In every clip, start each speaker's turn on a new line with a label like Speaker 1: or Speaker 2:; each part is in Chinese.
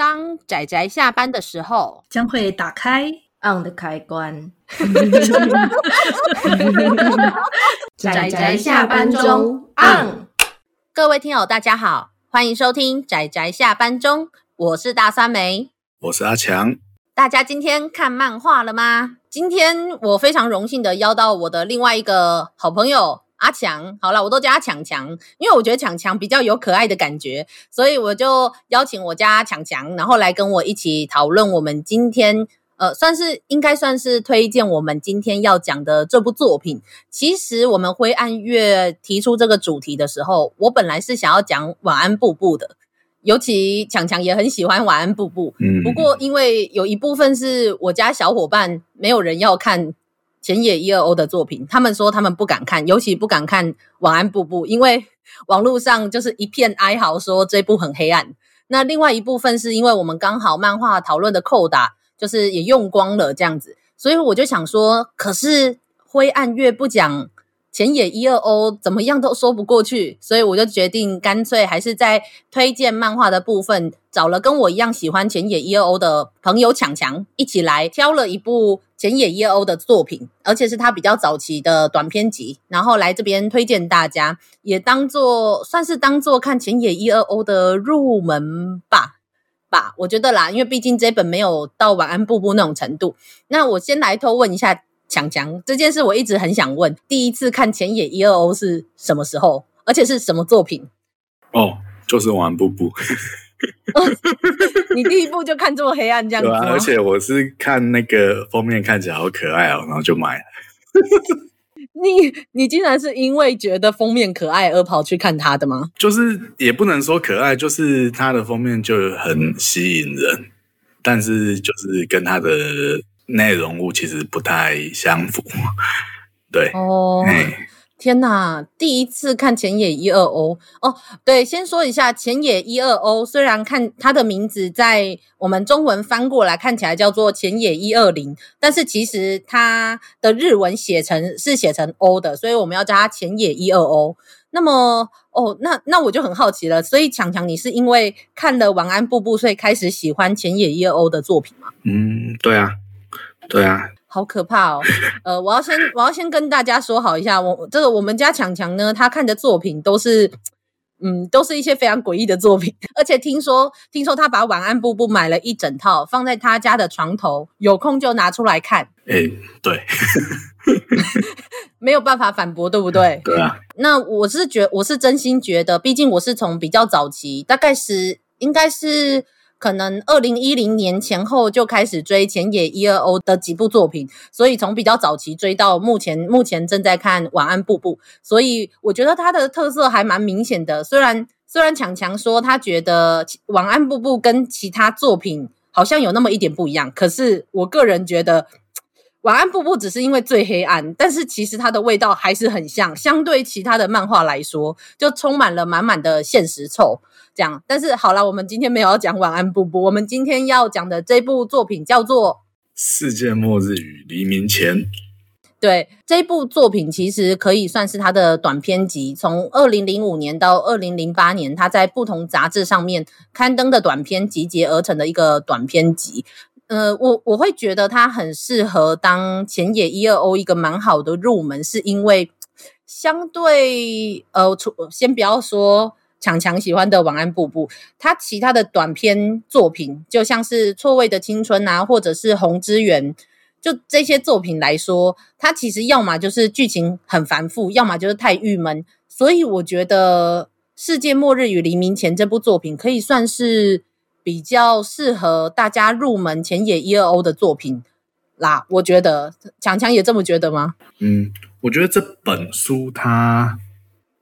Speaker 1: 当仔仔下班的时候，
Speaker 2: 将会打开
Speaker 3: on 的开关。
Speaker 1: 仔仔下班中 on。各位听友，大家好，欢迎收听仔仔下班中，我是大酸梅，
Speaker 4: 我是阿强。
Speaker 1: 大家今天看漫画了吗？今天我非常荣幸的邀到我的另外一个好朋友。阿强，好了，我都叫他强强，因为我觉得强强比较有可爱的感觉，所以我就邀请我家强强，然后来跟我一起讨论我们今天，呃，算是应该算是推荐我们今天要讲的这部作品。其实我们灰暗月提出这个主题的时候，我本来是想要讲晚安布布的，尤其强强也很喜欢晚安布布，嗯，不过因为有一部分是我家小伙伴没有人要看。浅野一二欧的作品，他们说他们不敢看，尤其不敢看《晚安布布》，因为网络上就是一片哀嚎，说这部很黑暗。那另外一部分是因为我们刚好漫画讨论的扣打，就是也用光了这样子，所以我就想说，可是灰暗越不讲。浅野一二欧怎么样都说不过去，所以我就决定干脆还是在推荐漫画的部分找了跟我一样喜欢浅野一二欧的朋友强强一起来挑了一部浅野一二欧的作品，而且是他比较早期的短篇集，然后来这边推荐大家，也当做算是当做看浅野一二欧的入门吧吧，我觉得啦，因为毕竟这本没有到晚安布布那种程度。那我先来偷问一下。强强这件事我一直很想问，第一次看前野一二欧是什么时候？而且是什么作品？
Speaker 4: 哦，就是晚安布布。
Speaker 1: 你第一部就看这么黑暗这样子？
Speaker 4: 对啊，而且我是看那个封面看起来好可爱哦，然后就买了。
Speaker 1: 你你竟然是因为觉得封面可爱而跑去看它的吗？
Speaker 4: 就是也不能说可爱，就是它的封面就很吸引人，但是就是跟它的。内容物其实不太相符，对
Speaker 1: 哦。天哪，第一次看浅野一二 O 哦。对，先说一下浅野一二 O，，虽然看它的名字在我们中文翻过来看起来叫做浅野一二零，但是其实它的日文写成是写成 O 的，所以我们要叫它浅野一二 O。那么哦，那那我就很好奇了，所以强强，你是因为看了晚安布布，所以开始喜欢浅野一二 O 的作品吗？
Speaker 4: 嗯，对啊。对啊，
Speaker 1: 好可怕哦！呃，我要先我要先跟大家说好一下，我这个我们家强强呢，他看的作品都是，嗯，都是一些非常诡异的作品，而且听说听说他把晚安布布买了一整套放在他家的床头，有空就拿出来看。
Speaker 4: 哎，对，
Speaker 1: 没有办法反驳，对不对？
Speaker 4: 对啊。
Speaker 1: 那我是觉，我是真心觉得，毕竟我是从比较早期，大概是应该是。可能二零一零年前后就开始追浅野一二欧的几部作品，所以从比较早期追到目前，目前正在看晚安布布，所以我觉得它的特色还蛮明显的。虽然虽然强强说他觉得晚安布布跟其他作品好像有那么一点不一样，可是我个人觉得晚安布布只是因为最黑暗，但是其实它的味道还是很像，相对其他的漫画来说，就充满了满满的现实臭。这样，但是好了，我们今天没有要讲晚安布布，我们今天要讲的这部作品叫做《
Speaker 4: 世界末日与黎明前》。
Speaker 1: 对，这部作品其实可以算是他的短篇集，从二零零五年到二零零八年，他在不同杂志上面刊登的短篇集结而成的一个短篇集。呃，我我会觉得它很适合当前野一二欧一个蛮好的入门，是因为相对呃，先不要说。强强喜欢的晚安布布，他其他的短篇作品，就像是错位的青春啊，或者是红之源，就这些作品来说，他其实要么就是剧情很繁复，要么就是太郁闷。所以我觉得《世界末日与黎明前》这部作品可以算是比较适合大家入门浅野一二欧的作品啦。我觉得强强也这么觉得吗？
Speaker 4: 嗯，我觉得这本书它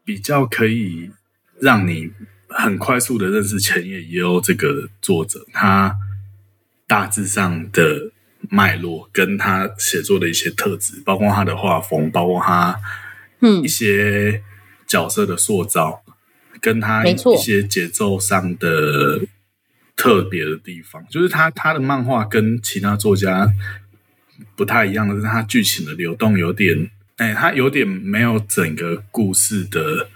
Speaker 4: 比较可以。让你很快速的认识前野一二欧这个作者，他大致上的脉络，跟他写作的一些特质，包括他的画风，包括他嗯一些角色的塑造，嗯、跟他一些节奏上的特别的地方，就是他他的漫画跟其他作家不太一样的是，他剧情的流动有点，哎，他有点没有整个故事的。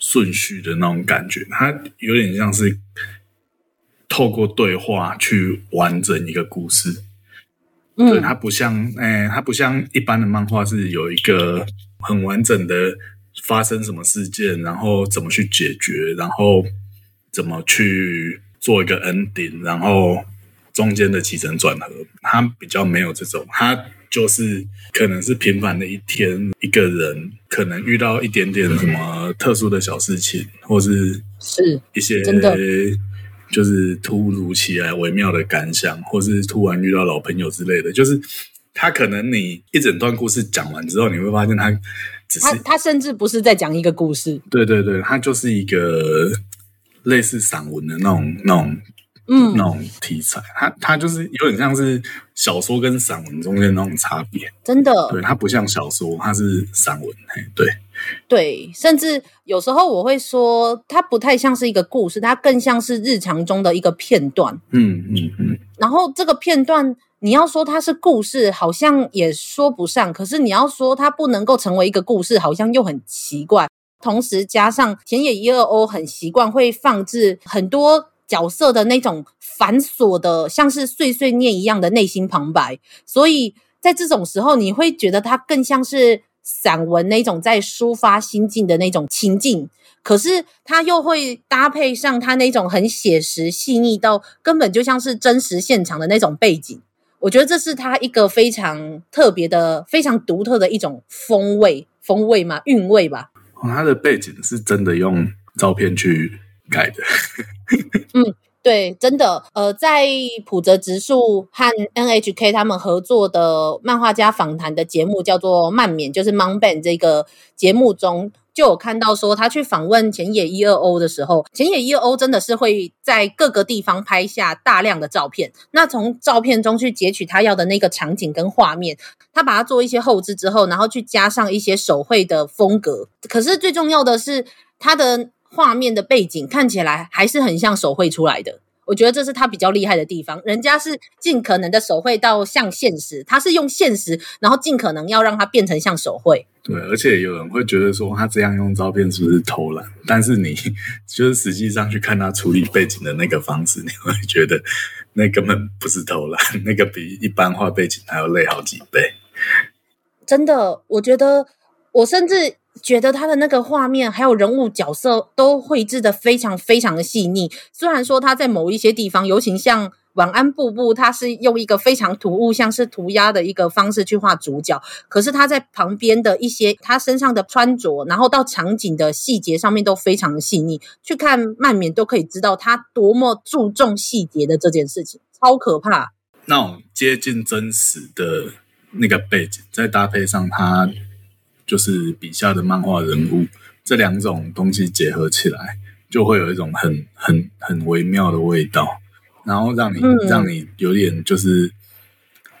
Speaker 4: 顺序的那种感觉，它有点像是透过对话去完整一个故事。
Speaker 1: 嗯，
Speaker 4: 对，它不像，哎，它不像一般的漫画是有一个很完整的发生什么事件，然后怎么去解决，然后怎么去做一个 ending，然后中间的起承转合，它比较没有这种，它就是可能是平凡的一天，一个人可能遇到一点点什么特殊的小事情，或是是一些真的。就是突如其来微妙的感想，或是突然遇到老朋友之类的，就是他可能你一整段故事讲完之后，你会发现他只是
Speaker 1: 他他甚至不是在讲一个故事，
Speaker 4: 对对对，他就是一个类似散文的那种那种嗯那种题材，它它就是有点像是小说跟散文中间那种差别，
Speaker 1: 真的，
Speaker 4: 对，它不像小说，它是散文，嘿，对。
Speaker 1: 对，甚至有时候我会说，它不太像是一个故事，它更像是日常中的一个片段。
Speaker 4: 嗯嗯嗯。
Speaker 1: 然后这个片段，你要说它是故事，好像也说不上；可是你要说它不能够成为一个故事，好像又很奇怪。同时加上田野一二 O 很习惯会放置很多角色的那种繁琐的，像是碎碎念一样的内心旁白，所以在这种时候，你会觉得它更像是。散文那种在抒发心境的那种情境，可是它又会搭配上它那种很写实细腻到根本就像是真实现场的那种背景，我觉得这是它一个非常特别的、非常独特的一种风味，风味嘛，韵味吧。
Speaker 4: 它，的背景是真的用照片去改的。
Speaker 1: 嗯。对，真的，呃，在普泽直树和 NHK 他们合作的漫画家访谈的节目叫做《漫勉》，就是 Manban 这个节目中，就有看到说他去访问浅野一二 O 的时候，浅野一二 O 真的是会在各个地方拍下大量的照片，那从照片中去截取他要的那个场景跟画面，他把它做一些后置之后，然后去加上一些手绘的风格。可是最重要的是他的。画面的背景看起来还是很像手绘出来的，我觉得这是他比较厉害的地方。人家是尽可能的手绘到像现实，他是用现实，然后尽可能要让它变成像手绘。
Speaker 4: 对，而且有人会觉得说他这样用照片是不是偷懒？但是你就是实际上去看他处理背景的那个方式，你会觉得那根本不是偷懒，那个比一般画背景还要累好几倍。
Speaker 1: 真的，我觉得我甚至。觉得他的那个画面还有人物角色都绘制的非常非常的细腻。虽然说他在某一些地方，尤其像晚安布布，他是用一个非常突兀，像是涂鸦的一个方式去画主角。可是他在旁边的一些他身上的穿着，然后到场景的细节上面都非常的细腻。去看漫勉都可以知道他多么注重细节的这件事情，超可怕。
Speaker 4: 那种接近真实的那个背景，再搭配上他。就是笔下的漫画人物，这两种东西结合起来，就会有一种很很很微妙的味道，然后让你、嗯、让你有点就是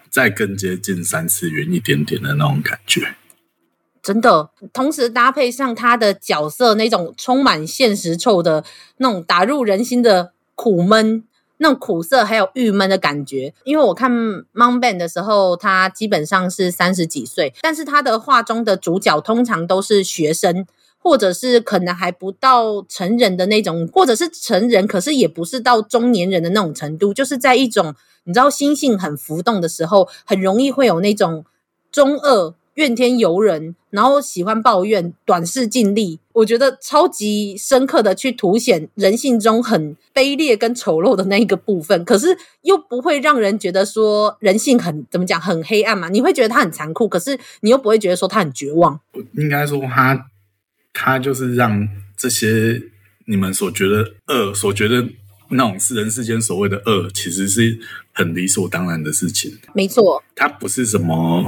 Speaker 4: 再更接近三次元一点点的那种感觉。
Speaker 1: 真的，同时搭配上他的角色那种充满现实臭的那种打入人心的苦闷。那种苦涩还有郁闷的感觉，因为我看《Manban》的时候，他基本上是三十几岁，但是他的画中的主角通常都是学生，或者是可能还不到成人的那种，或者是成人，可是也不是到中年人的那种程度，就是在一种你知道心性很浮动的时候，很容易会有那种中二。怨天尤人，然后喜欢抱怨，短视尽力。我觉得超级深刻的去凸显人性中很卑劣跟丑陋的那一个部分，可是又不会让人觉得说人性很怎么讲很黑暗嘛？你会觉得他很残酷，可是你又不会觉得说他很绝望。
Speaker 4: 应该说他他就是让这些你们所觉得恶，所觉得那种世人世间所谓的恶，其实是很理所当然的事情。
Speaker 1: 没错，
Speaker 4: 他不是什么。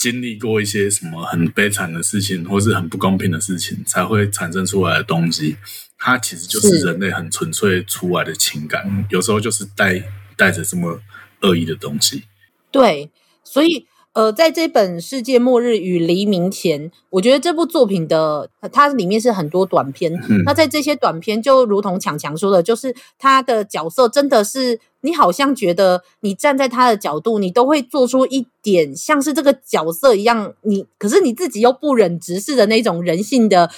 Speaker 4: 经历过一些什么很悲惨的事情，或是很不公平的事情，才会产生出来的东西。它其实就是人类很纯粹出来的情感，有时候就是带带着这么恶意的东西。
Speaker 1: 对，所以。呃，在这本《世界末日与黎明前》，我觉得这部作品的它里面是很多短片。嗯、那在这些短片，就如同强强说的，就是他的角色真的是你好像觉得你站在他的角度，你都会做出一点像是这个角色一样，你可是你自己又不忍直视的那种人性的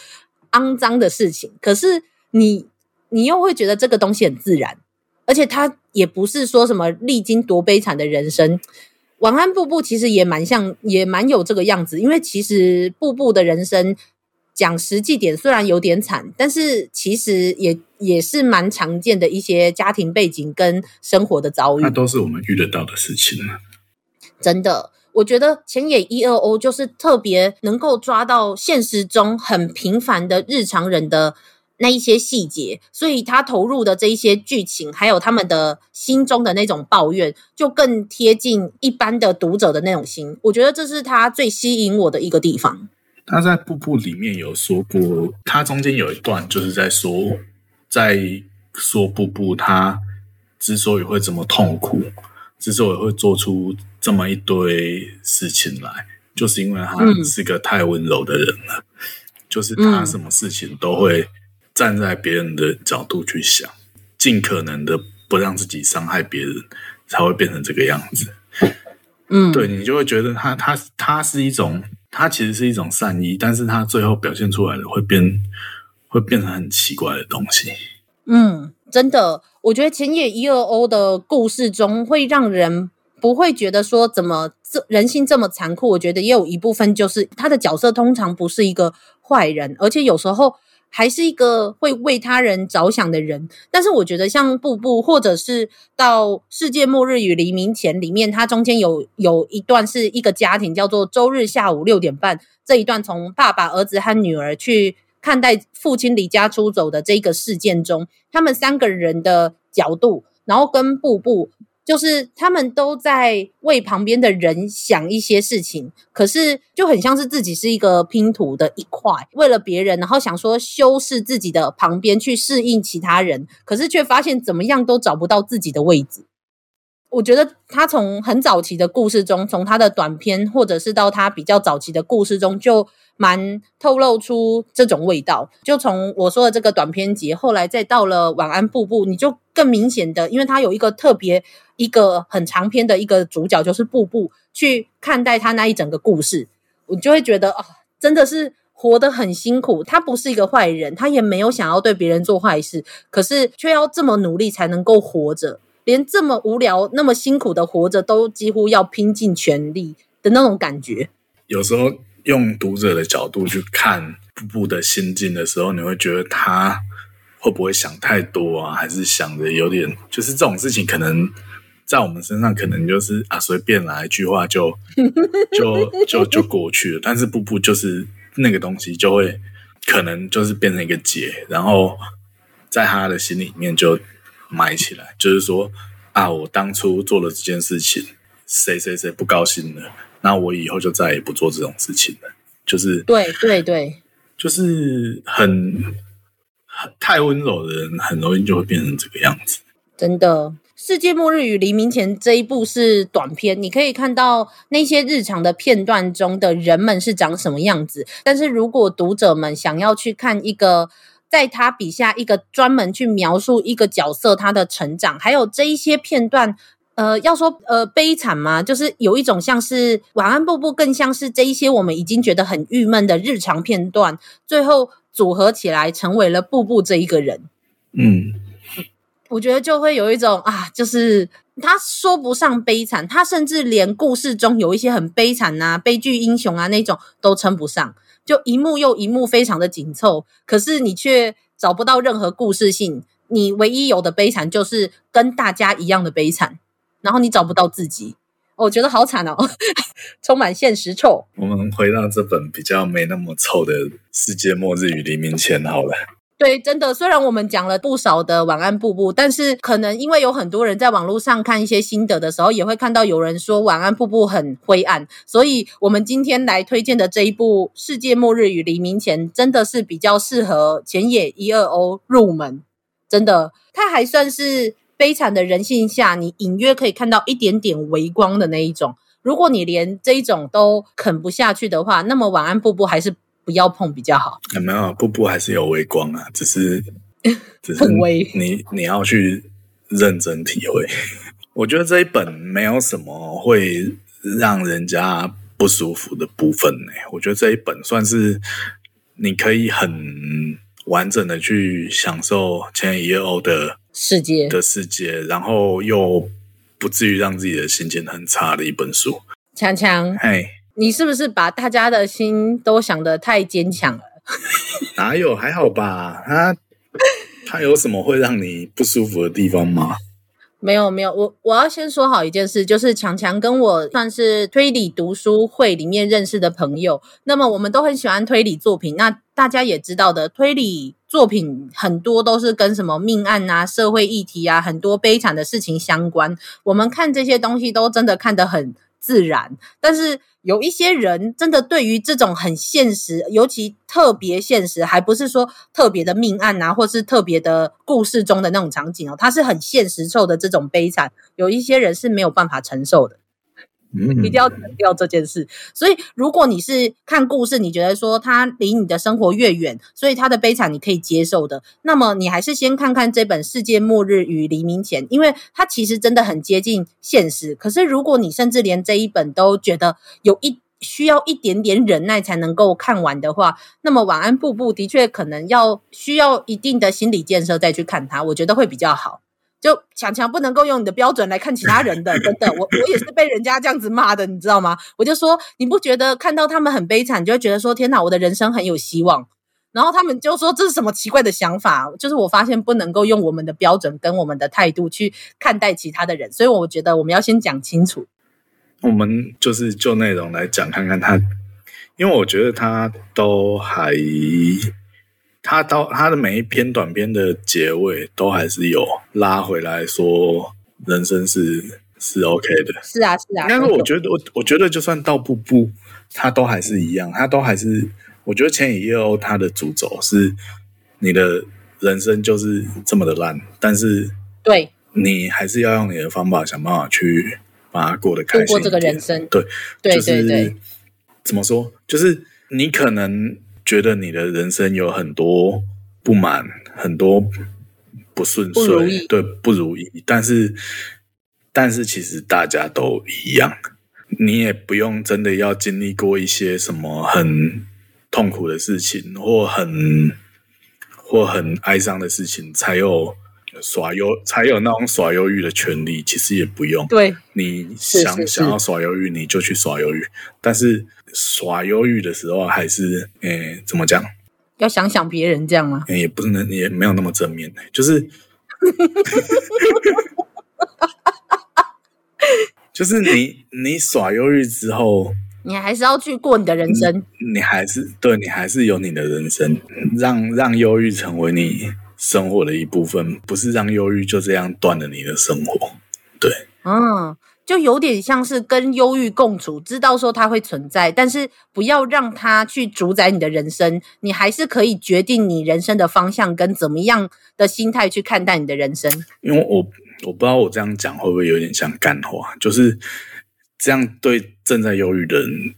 Speaker 1: 肮脏的事情。可是你你又会觉得这个东西很自然。而而且他也不是说什么历经多悲惨的人生。晚安，布布其实也蛮像，也蛮有这个样子。因为其实布布的人生讲实际点，虽然有点惨，但是其实也也是蛮常见的一些家庭背景跟生活的遭遇。
Speaker 4: 那都是我们遇得到的事情。
Speaker 1: 真的，我觉得前野一二 O 就是特别能够抓到现实中很平凡的日常人的。那一些细节，所以他投入的这一些剧情，还有他们的心中的那种抱怨，就更贴近一般的读者的那种心。我觉得这是他最吸引我的一个地方。
Speaker 4: 他在《步步》里面有说过，他中间有一段就是在说，在说步步他之所以会这么痛苦，之所以会做出这么一堆事情来，就是因为他是个太温柔的人了，嗯、就是他什么事情都会。站在别人的角度去想，尽可能的不让自己伤害别人，才会变成这个样子。嗯，对，你就会觉得他他他是一种，他其实是一种善意，但是他最后表现出来的会变，会变成很奇怪的东西。
Speaker 1: 嗯，真的，我觉得前野一二欧的故事中会让人不会觉得说怎么这人性这么残酷。我觉得也有一部分就是他的角色通常不是一个坏人，而且有时候。还是一个会为他人着想的人，但是我觉得像步步，或者是到世界末日与黎明前里面，它中间有有一段是一个家庭，叫做周日下午六点半这一段，从爸爸、儿子和女儿去看待父亲离家出走的这个事件中，他们三个人的角度，然后跟步步。就是他们都在为旁边的人想一些事情，可是就很像是自己是一个拼图的一块，为了别人，然后想说修饰自己的旁边去适应其他人，可是却发现怎么样都找不到自己的位置。我觉得他从很早期的故事中，从他的短篇，或者是到他比较早期的故事中，就蛮透露出这种味道。就从我说的这个短篇集，后来再到了晚安步步，你就更明显的，因为他有一个特别。一个很长篇的一个主角就是步步，去看待他那一整个故事，我就会觉得哦，真的是活得很辛苦。他不是一个坏人，他也没有想要对别人做坏事，可是却要这么努力才能够活着，连这么无聊、那么辛苦的活着都几乎要拼尽全力的那种感觉。
Speaker 4: 有时候用读者的角度去看步步的心境的时候，你会觉得他会不会想太多啊？还是想的有点，就是这种事情可能。在我们身上，可能就是啊，随便来一句话就 就就就过去了。但是步步就是那个东西，就会可能就是变成一个结，然后在他的心里面就埋起来。就是说啊，我当初做了这件事情，谁谁谁不高兴了，那我以后就再也不做这种事情了。就是
Speaker 1: 对对对，
Speaker 4: 就是很很太温柔的人，很容易就会变成这个样子。
Speaker 1: 真的。世界末日与黎明前这一部是短片，你可以看到那些日常的片段中的人们是长什么样子。但是如果读者们想要去看一个在他笔下一个专门去描述一个角色他的成长，还有这一些片段，呃，要说呃悲惨吗？就是有一种像是晚安步步，更像是这一些我们已经觉得很郁闷的日常片段，最后组合起来成为了步步这一个人。嗯。我觉得就会有一种啊，就是他说不上悲惨，他甚至连故事中有一些很悲惨啊、悲剧英雄啊那种都称不上，就一幕又一幕非常的紧凑，可是你却找不到任何故事性，你唯一有的悲惨就是跟大家一样的悲惨，然后你找不到自己，我觉得好惨哦，充满现实臭。
Speaker 4: 我们回到这本比较没那么臭的《世界末日与黎明前》好了。
Speaker 1: 对，真的，虽然我们讲了不少的晚安瀑布，但是可能因为有很多人在网络上看一些心得的时候，也会看到有人说晚安瀑布很灰暗，所以我们今天来推荐的这一部《世界末日与黎明前》，真的是比较适合浅野一二欧入门。真的，它还算是悲惨的人性下，你隐约可以看到一点点微光的那一种。如果你连这一种都啃不下去的话，那么晚安瀑布还是。不要碰比较好。
Speaker 4: 有没有，步步还是有微光啊，只是 只是你你要去认真体会。我觉得这一本没有什么会让人家不舒服的部分呢。我觉得这一本算是你可以很完整的去享受浅野一夜欧的
Speaker 1: 世界
Speaker 4: 的世界，然后又不至于让自己的心情很差的一本书。
Speaker 1: 强强，
Speaker 4: 嘿，
Speaker 1: 你是不是把大家的心都想得太坚强了？
Speaker 4: 哪有？还好吧。他他有什么会让你不舒服的地方吗？
Speaker 1: 没有没有，我我要先说好一件事，就是强强跟我算是推理读书会里面认识的朋友，那么我们都很喜欢推理作品。那大家也知道的，推理作品很多都是跟什么命案啊、社会议题啊、很多悲惨的事情相关。我们看这些东西都真的看得很自然，但是有一些人真的对于这种很现实，尤其特别现实，还不是说特别的命案啊，或是特别的故事中的那种场景哦，它是很现实受的这种悲惨，有一些人是没有办法承受的。一定要强调这件事。所以，如果你是看故事，你觉得说它离你的生活越远，所以它的悲惨你可以接受的，那么你还是先看看这本《世界末日与黎明前》，因为它其实真的很接近现实。可是，如果你甚至连这一本都觉得有一需要一点点忍耐才能够看完的话，那么《晚安，布布》的确可能要需要一定的心理建设再去看它，我觉得会比较好。就强强不能够用你的标准来看其他人的，真的，我我也是被人家这样子骂的，你知道吗？我就说你不觉得看到他们很悲惨，你就会觉得说天哪，我的人生很有希望。然后他们就说这是什么奇怪的想法？就是我发现不能够用我们的标准跟我们的态度去看待其他的人，所以我觉得我们要先讲清楚。
Speaker 4: 我们就是就内容来讲，看看他，因为我觉得他都还。他到他的每一篇短篇的结尾，都还是有拉回来说，人生是是 OK 的。
Speaker 1: 是啊，是啊。
Speaker 4: 但是我觉得，我我觉得，就算到瀑布，他都还是一样，他都还是。我觉得千野夜鸥他的主轴是，你的人生就是这么的烂，但是
Speaker 1: 对，
Speaker 4: 你还是要用你的方法想办法去把它过得开心，
Speaker 1: 过这个人生。
Speaker 4: 对，
Speaker 1: 对，
Speaker 4: 就是，
Speaker 1: 对，对。
Speaker 4: 怎么说？就是你可能。觉得你的人生有很多不满，很多不顺遂，对，不如意。但是，但是其实大家都一样，你也不用真的要经历过一些什么很痛苦的事情，或很或很哀伤的事情，才有耍忧，才有那种耍忧郁的权利。其实也不用，
Speaker 1: 对，
Speaker 4: 你想想要耍忧郁，你就去耍忧郁，但是。耍忧郁的时候，还是诶、欸，怎么讲？
Speaker 1: 要想想别人这样吗？
Speaker 4: 欸、也不是能，也没有那么正面。就是，就是你你耍忧郁之后，
Speaker 1: 你还是要去过你的人生。
Speaker 4: 你还是对，你还是有你的人生，让让忧郁成为你生活的一部分，不是让忧郁就这样断了你的生活。对，
Speaker 1: 嗯。就有点像是跟忧郁共处，知道说它会存在，但是不要让它去主宰你的人生。你还是可以决定你人生的方向跟怎么样的心态去看待你的人生。
Speaker 4: 因为我我不知道我这样讲会不会有点像干话，就是这样对正在忧郁的人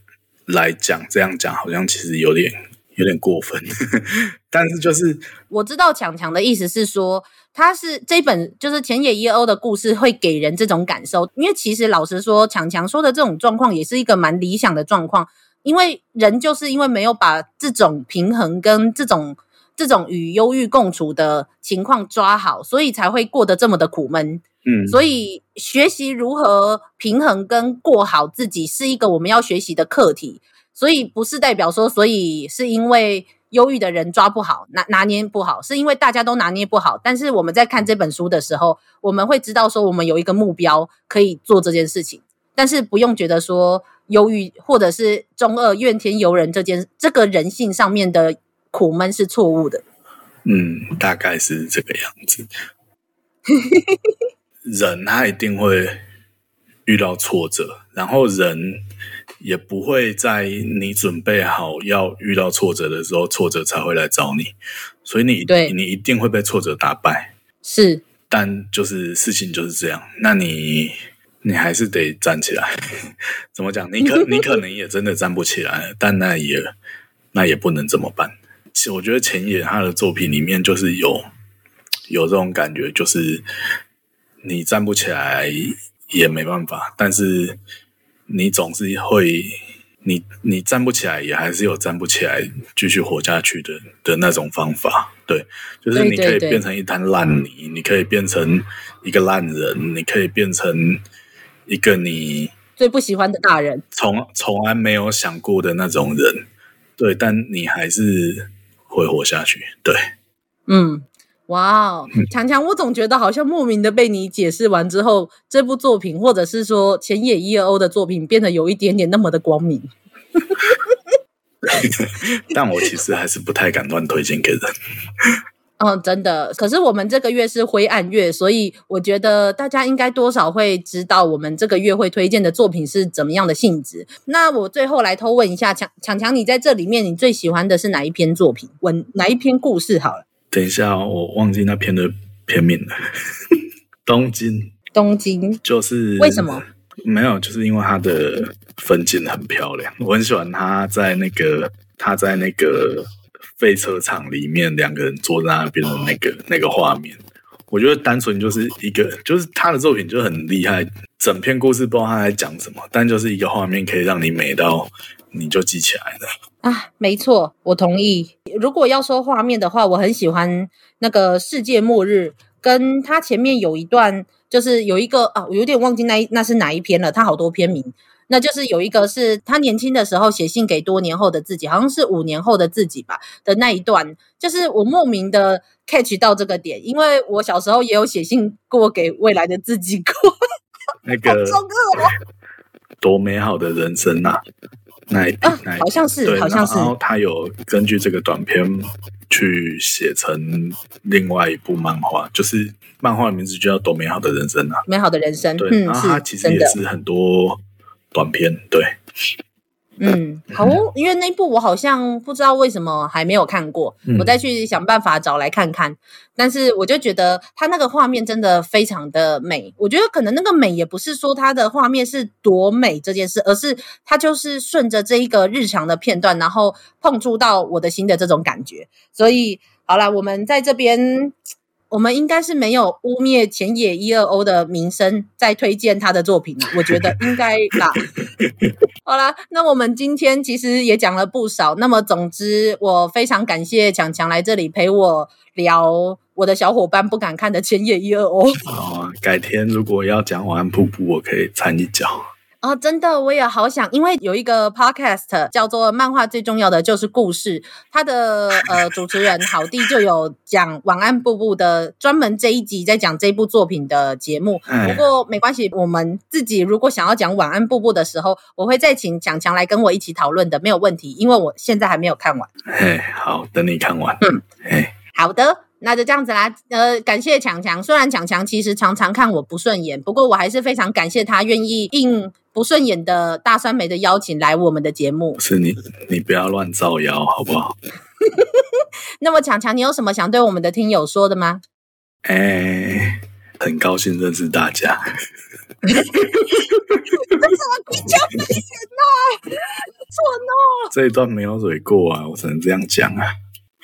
Speaker 4: 来讲，这样讲好像其实有点有点过分。但是就是
Speaker 1: 我知道强强的意思是说。他是这本就是千野一欧的故事，会给人这种感受。因为其实老实说，强强说的这种状况也是一个蛮理想的状况。因为人就是因为没有把这种平衡跟这种这种与忧郁共处的情况抓好，所以才会过得这么的苦闷。嗯，所以学习如何平衡跟过好自己是一个我们要学习的课题。所以不是代表说，所以是因为。忧郁的人抓不好，拿拿捏不好，是因为大家都拿捏不好。但是我们在看这本书的时候，我们会知道说，我们有一个目标可以做这件事情，但是不用觉得说忧郁或者是中二怨天尤人这件这个人性上面的苦闷是错误的。
Speaker 4: 嗯，大概是这个样子。人他一定会遇到挫折，然后人。也不会在你准备好要遇到挫折的时候，挫折才会来找你，所以你对你一定会被挫折打败。
Speaker 1: 是，
Speaker 4: 但就是事情就是这样，那你你还是得站起来。怎么讲？你可你可能也真的站不起来，但那也那也不能怎么办？其实我觉得前野他的作品里面就是有有这种感觉，就是你站不起来也没办法，但是。你总是会，你你站不起来，也还是有站不起来继续活下去的的那种方法。对，就是你可以变成一滩烂泥，对对对，你可以变成一个烂人，你可以变成一个你
Speaker 1: 最不喜欢的大人，
Speaker 4: 从从来没有想过的那种人。对，但你还是会活下去。对，
Speaker 1: 嗯。哇哦，强强，我总觉得好像莫名的被你解释完之后，这部作品或者是说浅野一二 O 的作品变得有一点点那么的光明。
Speaker 4: 但我其实还是不太敢乱推荐给人。
Speaker 1: 嗯，真的。可是我们这个月是灰暗月，所以我觉得大家应该多少会知道我们这个月会推荐的作品是怎么样的性质。那我最后来偷问一下，强强强，你在这里面你最喜欢的是哪一篇作品？文哪一篇故事？好了。
Speaker 4: 等一下，我忘记那篇的片名了。东京，
Speaker 1: 东京
Speaker 4: 就是
Speaker 1: 为什么？
Speaker 4: 没有，就是因为它的风景很漂亮，我很喜欢他在那个他在那个废车场里面两个人坐在那边的那个那个画面。我觉得单纯就是一个，就是他的作品就很厉害。整篇故事不知道他在讲什么，但就是一个画面可以让你美到你就记起来了。
Speaker 1: 啊，没错，我同意。如果要说画面的话，我很喜欢那个世界末日，跟他前面有一段，就是有一个啊，我有点忘记那那是哪一篇了。他好多篇名，那就是有一个是他年轻的时候写信给多年后的自己，好像是五年后的自己吧的那一段，就是我莫名的 catch 到这个点，因为我小时候也有写信过给未来的自己过。
Speaker 4: 那个 多美好的人生呐、啊！那一
Speaker 1: 啊，好像是，好像是。
Speaker 4: 然后他有根据这个短片去写成另外一部漫画，就是漫画的名字就叫《多美好的人生》啊，
Speaker 1: 美好的人生。
Speaker 4: 对，
Speaker 1: 嗯、
Speaker 4: 然后他其实也是很多短片，对。
Speaker 1: 嗯，好，因为那部我好像不知道为什么还没有看过，嗯、我再去想办法找来看看。但是我就觉得它那个画面真的非常的美，我觉得可能那个美也不是说它的画面是多美这件事，而是它就是顺着这一个日常的片段，然后碰触到我的心的这种感觉。所以好了，我们在这边。我们应该是没有污蔑浅野一二 O 的名声，在推荐他的作品，我觉得应该啦。好啦，那我们今天其实也讲了不少。那么，总之，我非常感谢强强来这里陪我聊我的小伙伴不敢看的浅野一二 O。
Speaker 4: 好，改天如果要讲晚安瀑布，我可以掺一脚。
Speaker 1: 哦，真的，我也好想，因为有一个 podcast 叫做《漫画最重要的就是故事》，他的呃主持人好弟就有讲《晚安布布》的专门这一集在讲这部作品的节目。不过没关系，我们自己如果想要讲《晚安布布》的时候，我会再请强强来跟我一起讨论的，没有问题，因为我现在还没有看完。
Speaker 4: 嘿，好，等你看完。嗯，嘿，
Speaker 1: 好的。那就这样子啦，呃，感谢强强。虽然强强其实常常看我不顺眼，不过我还是非常感谢他愿意应不顺眼的大酸梅的邀请来我们的节目。
Speaker 4: 是你，你不要乱造谣，好不好？
Speaker 1: 那么强强，你有什么想对我们的听友说的吗？
Speaker 4: 哎、欸，很高兴认识大家。
Speaker 1: 为什么比较明显呢？错呢？
Speaker 4: 这一段没有蕊过啊，我只能这样讲啊。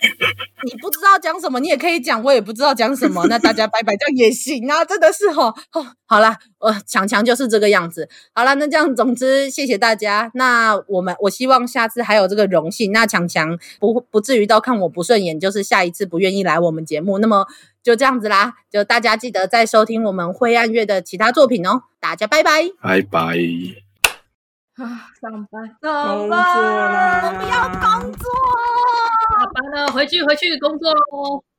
Speaker 1: 你不知道讲什么，你也可以讲，我也不知道讲什么，那大家拜拜这样也行啊，真的是哦。哦，好啦，呃，强强就是这个样子。好啦，那这样，总之谢谢大家。那我们我希望下次还有这个荣幸，那强强不不至于到看我不顺眼，就是下一次不愿意来我们节目。那么就这样子啦，就大家记得再收听我们灰暗月的其他作品哦。大家拜拜，
Speaker 4: 拜拜。
Speaker 1: 啊，上班，上班，我不要工作。
Speaker 2: 好了，回去回去工作喽。